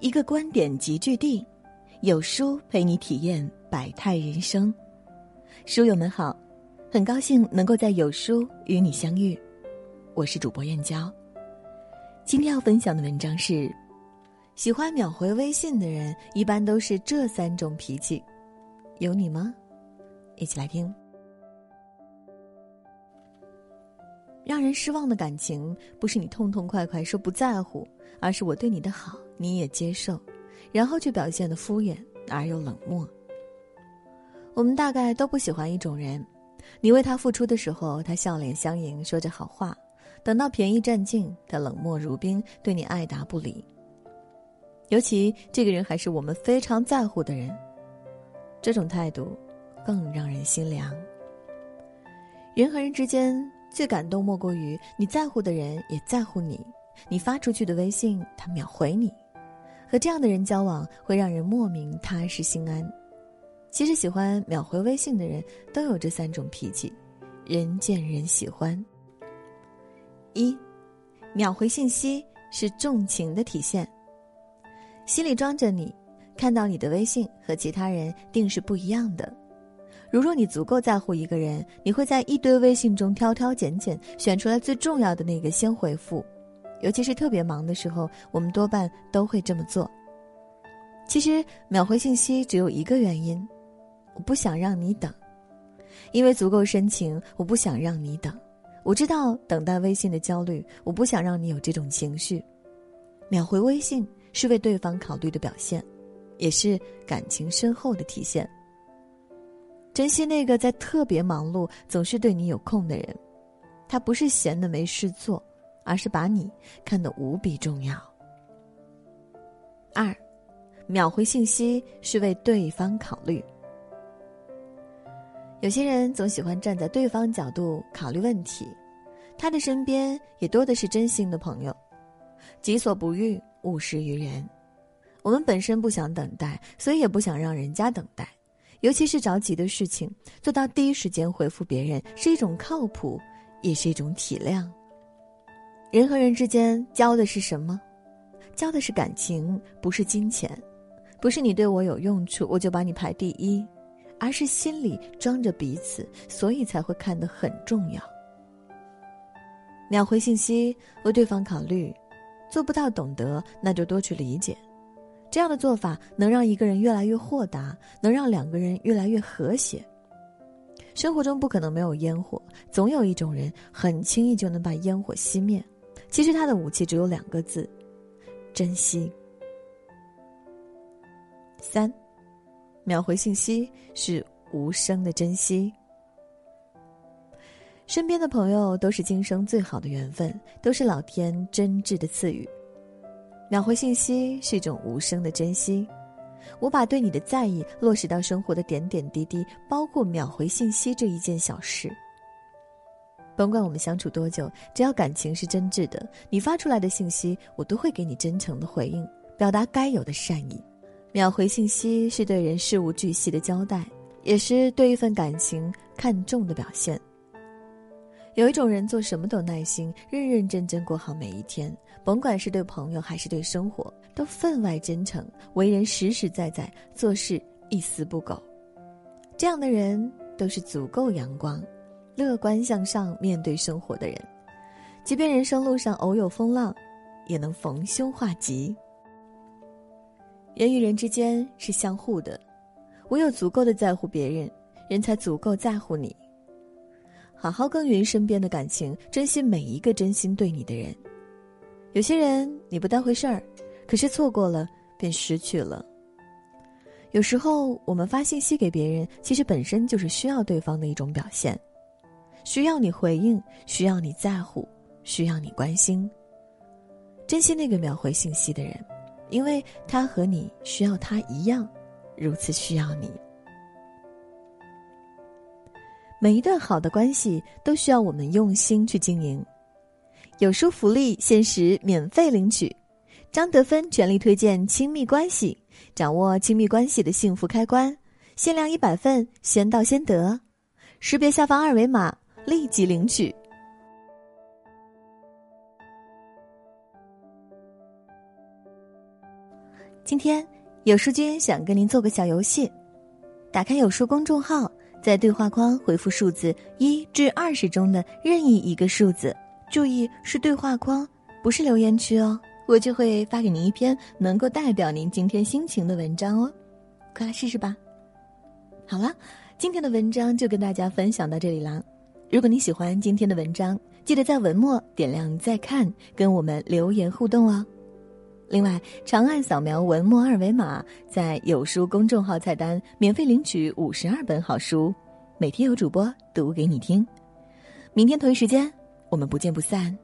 一个观点集聚地，有书陪你体验百态人生。书友们好，很高兴能够在有书与你相遇，我是主播燕娇。今天要分享的文章是：喜欢秒回微信的人，一般都是这三种脾气，有你吗？一起来听。让人失望的感情，不是你痛痛快快说不在乎，而是我对你的好你也接受，然后却表现的敷衍而又冷漠。我们大概都不喜欢一种人，你为他付出的时候，他笑脸相迎，说着好话；等到便宜占尽，他冷漠如冰，对你爱答不理。尤其这个人还是我们非常在乎的人，这种态度更让人心凉。人和人之间。最感动莫过于你在乎的人也在乎你，你发出去的微信他秒回你，和这样的人交往会让人莫名踏实心安。其实喜欢秒回微信的人都有这三种脾气，人见人喜欢。一，秒回信息是重情的体现，心里装着你，看到你的微信和其他人定是不一样的。如若你足够在乎一个人，你会在一堆微信中挑挑拣拣，选出来最重要的那个先回复。尤其是特别忙的时候，我们多半都会这么做。其实秒回信息只有一个原因：我不想让你等，因为足够深情，我不想让你等。我知道等待微信的焦虑，我不想让你有这种情绪。秒回微信是为对方考虑的表现，也是感情深厚的体现。珍惜那个在特别忙碌、总是对你有空的人，他不是闲的没事做，而是把你看得无比重要。二，秒回信息是为对方考虑。有些人总喜欢站在对方角度考虑问题，他的身边也多的是真心的朋友。己所不欲，勿施于人。我们本身不想等待，所以也不想让人家等待。尤其是着急的事情，做到第一时间回复别人是一种靠谱，也是一种体谅。人和人之间交的是什么？交的是感情，不是金钱，不是你对我有用处我就把你排第一，而是心里装着彼此，所以才会看得很重要。秒回信息，为对方考虑，做不到懂得，那就多去理解。这样的做法能让一个人越来越豁达，能让两个人越来越和谐。生活中不可能没有烟火，总有一种人很轻易就能把烟火熄灭。其实他的武器只有两个字：珍惜。三，秒回信息是无声的珍惜。身边的朋友都是今生最好的缘分，都是老天真挚的赐予。秒回信息是一种无声的珍惜，我把对你的在意落实到生活的点点滴滴，包括秒回信息这一件小事。甭管我们相处多久，只要感情是真挚的，你发出来的信息，我都会给你真诚的回应，表达该有的善意。秒回信息是对人事无巨细的交代，也是对一份感情看重的表现。有一种人做什么都耐心，认认真真过好每一天，甭管是对朋友还是对生活，都分外真诚，为人实实在在，做事一丝不苟。这样的人都是足够阳光、乐观向上面对生活的人，即便人生路上偶有风浪，也能逢凶化吉。人与人之间是相互的，唯有足够的在乎别人，人才足够在乎你。好好耕耘身边的感情，珍惜每一个真心对你的人。有些人你不当回事儿，可是错过了便失去了。有时候我们发信息给别人，其实本身就是需要对方的一种表现，需要你回应，需要你在乎，需要你关心。珍惜那个秒回信息的人，因为他和你需要他一样，如此需要你。每一段好的关系都需要我们用心去经营。有书福利限时免费领取，张德芬全力推荐亲密关系，掌握亲密关系的幸福开关，限量一百份，先到先得。识别下方二维码，立即领取。今天有书君想跟您做个小游戏，打开有书公众号，在对话框回复数字一至二十中的任意一个数字，注意是对话框，不是留言区哦，我就会发给您一篇能够代表您今天心情的文章哦，快来试试吧。好了，今天的文章就跟大家分享到这里啦。如果你喜欢今天的文章，记得在文末点亮再看，跟我们留言互动哦。另外，长按扫描文末二维码，在有书公众号菜单免费领取五十二本好书，每天有主播读给你听。明天同一时间，我们不见不散。